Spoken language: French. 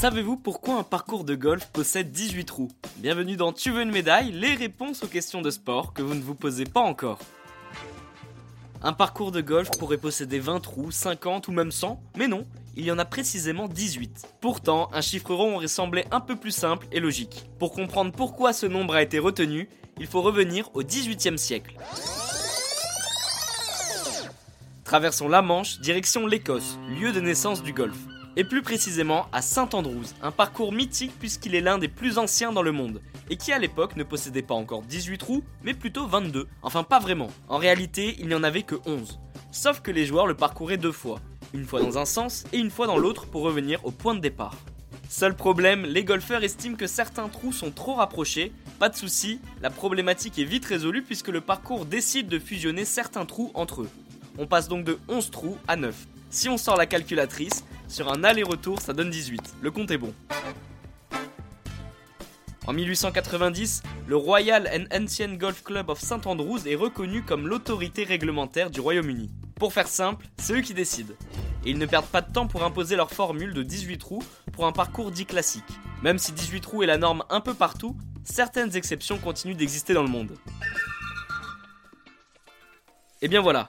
Savez-vous pourquoi un parcours de golf possède 18 trous Bienvenue dans Tu veux une médaille Les réponses aux questions de sport que vous ne vous posez pas encore. Un parcours de golf pourrait posséder 20 trous, 50 ou même 100, mais non, il y en a précisément 18. Pourtant, un chiffre rond aurait semblé un peu plus simple et logique. Pour comprendre pourquoi ce nombre a été retenu, il faut revenir au 18e siècle. Traversons la Manche, direction l'Écosse, lieu de naissance du golf. Et plus précisément à Saint-Andrews, un parcours mythique puisqu'il est l'un des plus anciens dans le monde, et qui à l'époque ne possédait pas encore 18 trous, mais plutôt 22. Enfin pas vraiment, en réalité il n'y en avait que 11. Sauf que les joueurs le parcouraient deux fois, une fois dans un sens et une fois dans l'autre pour revenir au point de départ. Seul problème, les golfeurs estiment que certains trous sont trop rapprochés. Pas de souci, la problématique est vite résolue puisque le parcours décide de fusionner certains trous entre eux. On passe donc de 11 trous à 9. Si on sort la calculatrice, sur un aller-retour ça donne 18. Le compte est bon. En 1890, le Royal and Ancient Golf Club of St Andrews est reconnu comme l'autorité réglementaire du Royaume-Uni. Pour faire simple, c'est eux qui décident. Et ils ne perdent pas de temps pour imposer leur formule de 18 trous pour un parcours dit classique. Même si 18 trous est la norme un peu partout, certaines exceptions continuent d'exister dans le monde. Et bien voilà,